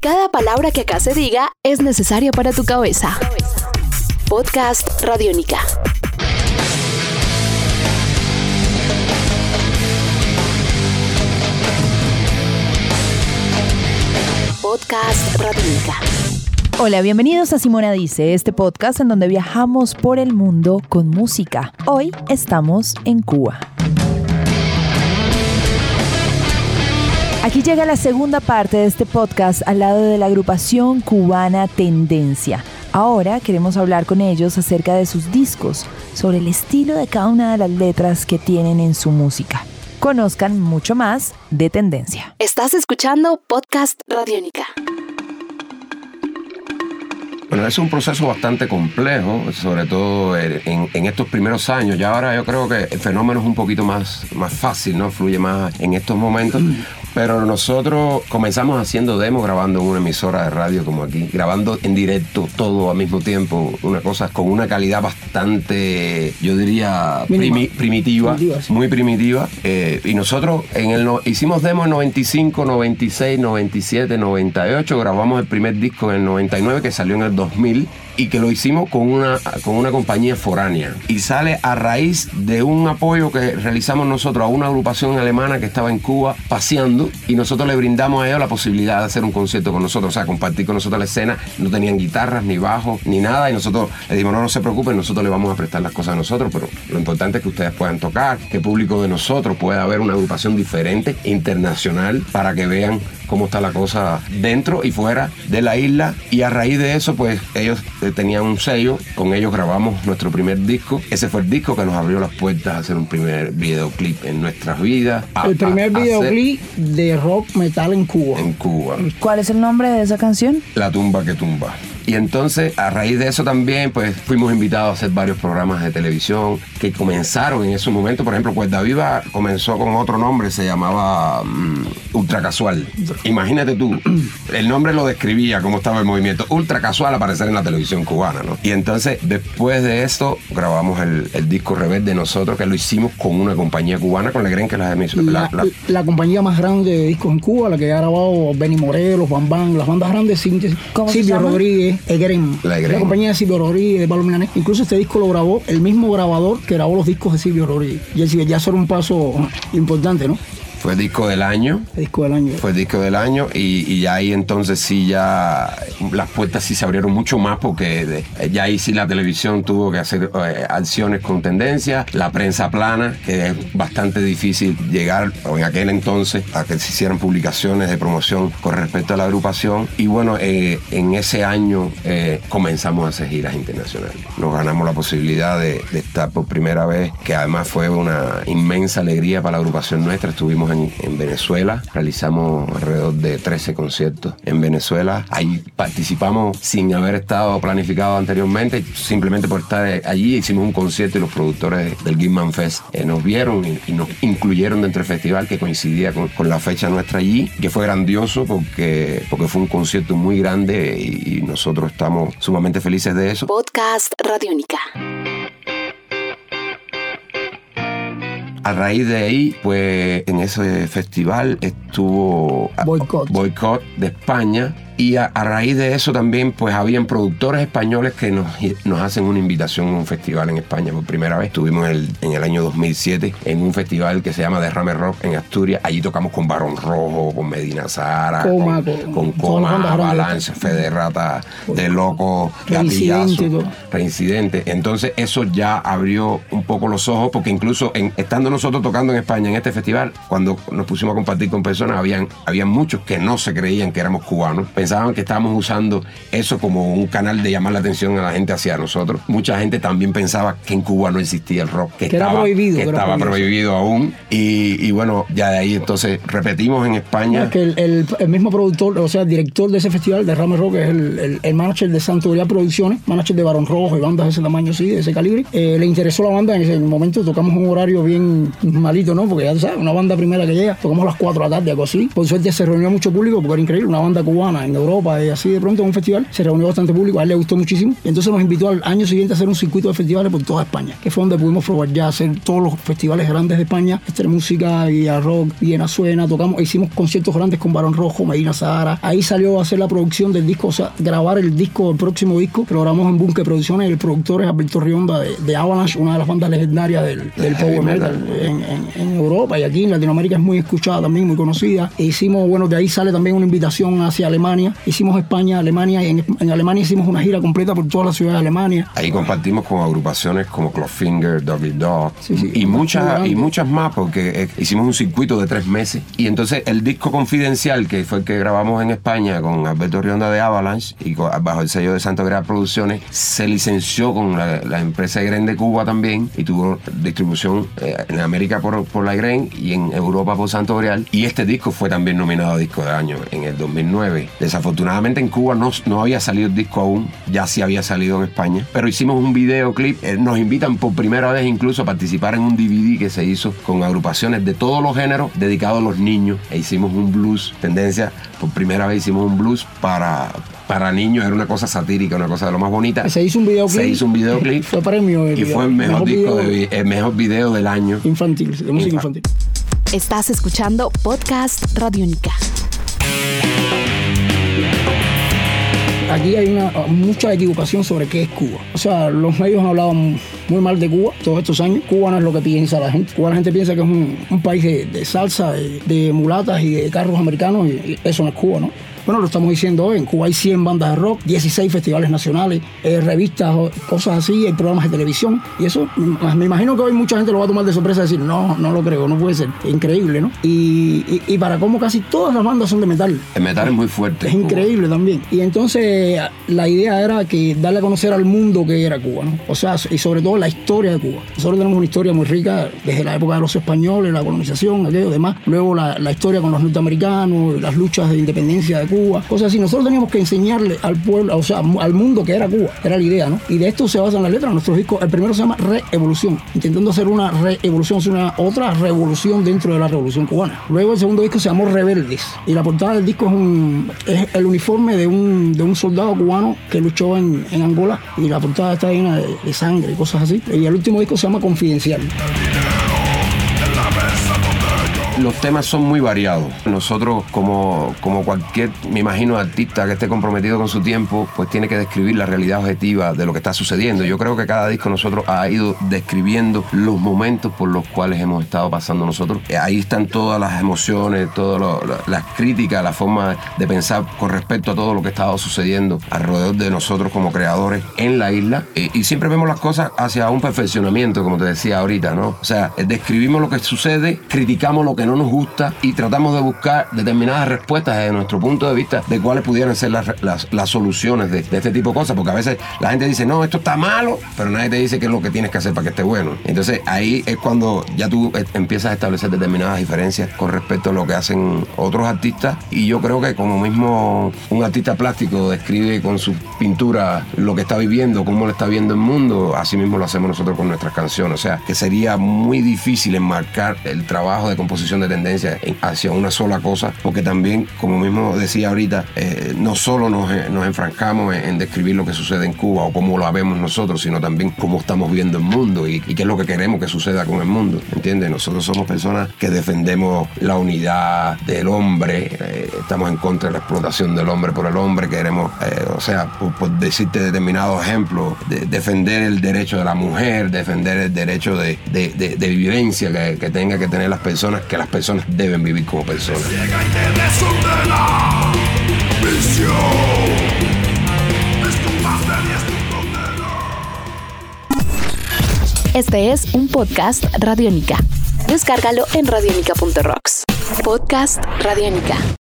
Cada palabra que acá se diga es necesaria para tu cabeza. Podcast Radiónica. Podcast Radiónica. Hola, bienvenidos a Simona Dice, este podcast en donde viajamos por el mundo con música. Hoy estamos en Cuba. Aquí llega la segunda parte de este podcast al lado de la agrupación cubana Tendencia. Ahora queremos hablar con ellos acerca de sus discos, sobre el estilo de cada una de las letras que tienen en su música. Conozcan mucho más de Tendencia. Estás escuchando Podcast Radiónica. Bueno, es un proceso bastante complejo, sobre todo en, en, estos primeros años. Ya ahora yo creo que el fenómeno es un poquito más, más fácil, ¿no? Fluye más en estos momentos. Pero nosotros comenzamos haciendo demos, grabando en una emisora de radio como aquí, grabando en directo todo al mismo tiempo, una cosa con una calidad bastante, yo diría, primitiva, muy primitiva. Eh, y nosotros en el hicimos demos en 95, 96, 97, 98, grabamos el primer disco en el 99 que salió en el 2000 y que lo hicimos con una, con una compañía foránea. Y sale a raíz de un apoyo que realizamos nosotros a una agrupación alemana que estaba en Cuba paseando y nosotros le brindamos a ellos la posibilidad de hacer un concierto con nosotros, o sea, compartir con nosotros la escena. No tenían guitarras, ni bajos, ni nada y nosotros le dijimos, no, no se preocupen, nosotros le vamos a prestar las cosas a nosotros, pero lo importante es que ustedes puedan tocar, que el público de nosotros pueda ver una agrupación diferente, internacional, para que vean cómo está la cosa dentro y fuera de la isla. Y a raíz de eso, pues ellos eh, tenían un sello, con ellos grabamos nuestro primer disco. Ese fue el disco que nos abrió las puertas a hacer un primer videoclip en nuestras vidas. el primer videoclip de rock metal en Cuba. En Cuba. ¿Cuál es el nombre de esa canción? La tumba que tumba. Y entonces, a raíz de eso también, pues fuimos invitados a hacer varios programas de televisión que comenzaron en ese momento. Por ejemplo, Cuerda Viva comenzó con otro nombre, se llamaba mm, Ultra Casual. Imagínate tú, el nombre lo describía cómo estaba el movimiento. Ultra Casual aparecer en la televisión cubana, ¿no? Y entonces, después de esto, grabamos el, disco Rebelde nosotros, que lo hicimos con una compañía cubana, con la creen que las emisoras. La, la, compañía más grande de discos en Cuba, la que ha grabado Benny Morelos, Bam Bam, las bandas grandes, Silvio Rodríguez. Egrem, la, la compañía de Silvio Rodríguez, de Pablo Milanés. Incluso este disco lo grabó el mismo grabador que grabó los discos de Silvio Rodríguez. Y él ya era un paso importante, ¿no? Fue disco del año. Disco del año. Fue disco del año y, ya ahí entonces sí ya las puertas sí se abrieron mucho más porque ya ahí sí la televisión tuvo que hacer eh, acciones con tendencia, la prensa plana, que es bastante difícil llegar en aquel entonces a que se hicieran publicaciones de promoción con respecto a la agrupación y bueno, eh, en ese año eh, comenzamos a hacer giras internacionales. Nos ganamos la posibilidad de, de estar por primera vez, que además fue una inmensa alegría para la agrupación nuestra. Estuvimos en, Venezuela, realizamos alrededor de 13 conciertos en Venezuela. Ahí participamos sin haber estado planificado anteriormente, simplemente por estar allí hicimos un concierto y los productores del Gimman Fest eh, nos vieron y, nos incluyeron dentro del festival que coincidía con, la fecha nuestra allí, que fue grandioso porque, porque fue un concierto muy grande y, y nosotros estamos sumamente felices de eso. Podcast Radiónica. A raíz de ahí, pues en ese festival estuvo Boycott de España y a, raíz de eso también, pues habían productores españoles que nos, nos hacen una invitación a un festival en España por primera vez. Estuvimos en el, en el año 2007 en un festival que se llama Derrame Rock en Asturias. Allí tocamos con Barón Rojo, con Medina Zara, con, con, Coma, Balance, Federata, De Loco, Gatillazo, Reincidente. Entonces eso ya abrió un poco los ojos porque incluso en, estando nosotros tocando en España en este festival, cuando nos pusimos a compartir con personas, habían, habían muchos que no se creían que éramos cubanos pensaban que estábamos usando eso como un canal de llamar la atención a la gente hacia nosotros. Mucha gente también pensaba que en Cuba no existía el rock, que, estaba, prohibido, que estaba prohibido, aún. Y, bueno, ya de ahí entonces repetimos en España. que el, mismo productor, o sea, el director de ese festival de Rame Rock, es el, el, manager de Santoría Producciones, manager de Barón Rojo y bandas de ese tamaño, sí, de ese calibre. Eh, le interesó la banda en ese momento, tocamos un horario bien malito, ¿no? Porque ya sabes, una banda primera que llega, tocamos a las 4 de la tarde, algo así. Por suerte se reunió mucho público porque era increíble, una banda cubana en Europa y así de pronto en un festival se reunió bastante público, a él le gustó muchísimo. Y entonces nos invitó al año siguiente a hacer un circuito de festivales por toda España, que fue donde pudimos probar ya hacer todos los festivales grandes de España, Extreme Música, Villa Rock, Viena Suena, tocamos, hicimos conciertos grandes con Barón Rojo, Medina Sahara. Ahí salió a hacer la producción del disco, o sea, grabar el disco, el próximo disco. Programamos en Bunker Producciones, el productor es Alberto Rionda de, Avalanche, una de las bandas legendarias del, Power Metal en, Europa y aquí en Latinoamérica es muy escuchada también, muy conocida. E hicimos, bueno, de ahí sale también una invitación hacia Alemania. Hicimos España, Alemania, y en, Alemania hicimos una gira completa por toda la ciudad de Alemania. Ahí compartimos con agrupaciones como Clawfinger, Doggy Dog y, muchas, y muchas más, porque eh, hicimos un circuito de tres meses. Y entonces el disco confidencial, que fue el que grabamos en España con Alberto Rionda de Avalanche y bajo el sello de Santo Grado Producciones, se licenció con la, empresa Igren de Cuba también y tuvo distribución eh, en América por, por la Igren y en Europa por Santo Grial. Y este disco fue también nominado a disco de año en el 2009. Desafortunadamente en Cuba no, no había salido el disco aún, ya sí había salido en España, pero hicimos un videoclip. Eh, nos invitan por primera vez incluso a participar en un DVD que se hizo con agrupaciones de todos los géneros dedicados a los niños. E hicimos un blues, tendencia, por primera vez hicimos un blues para, para niños era una cosa satírica, una cosa de lo más bonita. Se hizo un videoclip. Se hizo un videoclip. fue premio. Y fue el mejor, disco video, el mejor video del año. Infantil, de música infantil. Estás escuchando Podcast Radio Única. Aquí hay mucha equivocación sobre qué es Cuba. O sea, los medios han hablado muy mal de Cuba todos estos años. Cuba no es lo que piensa la gente. Cuba la gente piensa que es un, país de, salsa, de, de, mulatas y de carros americanos y eso no es Cuba, ¿no? Bueno, lo estamos diciendo hoy, en Cuba hay 100 bandas de rock, 16 festivales nacionales, eh, revistas, cosas así, hay programas de televisión. Y eso, me imagino que hoy mucha gente lo va a tomar de sorpresa y decir, no, no lo creo, no puede ser. increíble, ¿no? Y, y, para cómo casi todas las bandas son de metal. El metal es muy fuerte. Es increíble también. Y entonces la idea era que darle a conocer al mundo que era Cuba, ¿no? O sea, y sobre todo la historia de Cuba. Nosotros tenemos una historia muy rica desde la época de los españoles, la colonización, aquello, demás. Luego la, la historia con los norteamericanos, las luchas de independencia de Cuba Cuba, cosas así. Nosotros teníamos que enseñarle al pueblo, o sea, al mundo que era Cuba, era la idea, ¿no? Y de esto se basan las letras. Nuestros discos, el primero se llama Reevolución, intentando hacer una reevolución, una otra revolución dentro de la revolución cubana. Luego el segundo disco se llamó Rebeldes y la portada del disco es, un, es el uniforme de un, soldado cubano que luchó en, en Angola y la portada está llena de, de sangre y cosas así. Y el último disco se llama Confidencial los temas son muy variados. Nosotros, como, como cualquier, me imagino, artista que esté comprometido con su tiempo, pues tiene que describir la realidad objetiva de lo que está sucediendo. Yo creo que cada disco nosotros ha ido describiendo los momentos por los cuales hemos estado pasando nosotros. Eh, ahí están todas las emociones, todas las críticas, la forma de pensar con respecto a todo lo que ha estado sucediendo alrededor de nosotros como creadores en la isla. Eh, y siempre vemos las cosas hacia un perfeccionamiento, como te decía ahorita, ¿no? O sea, describimos lo que sucede, criticamos lo que no nos gusta y tratamos de buscar determinadas respuestas desde nuestro punto de vista de cuáles pudieran ser las, las, soluciones de, este tipo de cosas, porque a veces la gente dice, no, esto está malo, pero nadie te dice qué es lo que tienes que hacer para que esté bueno. Entonces ahí es cuando ya tú eh, empiezas a establecer determinadas diferencias con respecto a lo que hacen otros artistas y yo creo que como mismo un artista plástico describe con su pintura lo que está viviendo, cómo lo está viendo el mundo, así mismo lo hacemos nosotros con nuestras canciones. O sea, que sería muy difícil enmarcar el trabajo de composición de tendencia hacia una sola cosa, porque también, como mismo decía ahorita, eh, no solo nos, eh, nos enfrancamos en, describir lo que sucede en Cuba o cómo lo vemos nosotros, sino también cómo estamos viendo el mundo y, qué es lo que queremos que suceda con el mundo, ¿entiendes? Nosotros somos personas que defendemos la unidad del hombre, eh, estamos en contra de la explotación del hombre por el hombre, queremos, o sea, por, decirte determinados ejemplos, defender el derecho de la mujer, defender el derecho de, de, vivencia que, que tenga que tener las personas, que las personas deben vivir como personas. Este es un podcast Radiónica. Descárgalo en radionica.rocks. Podcast Radiónica.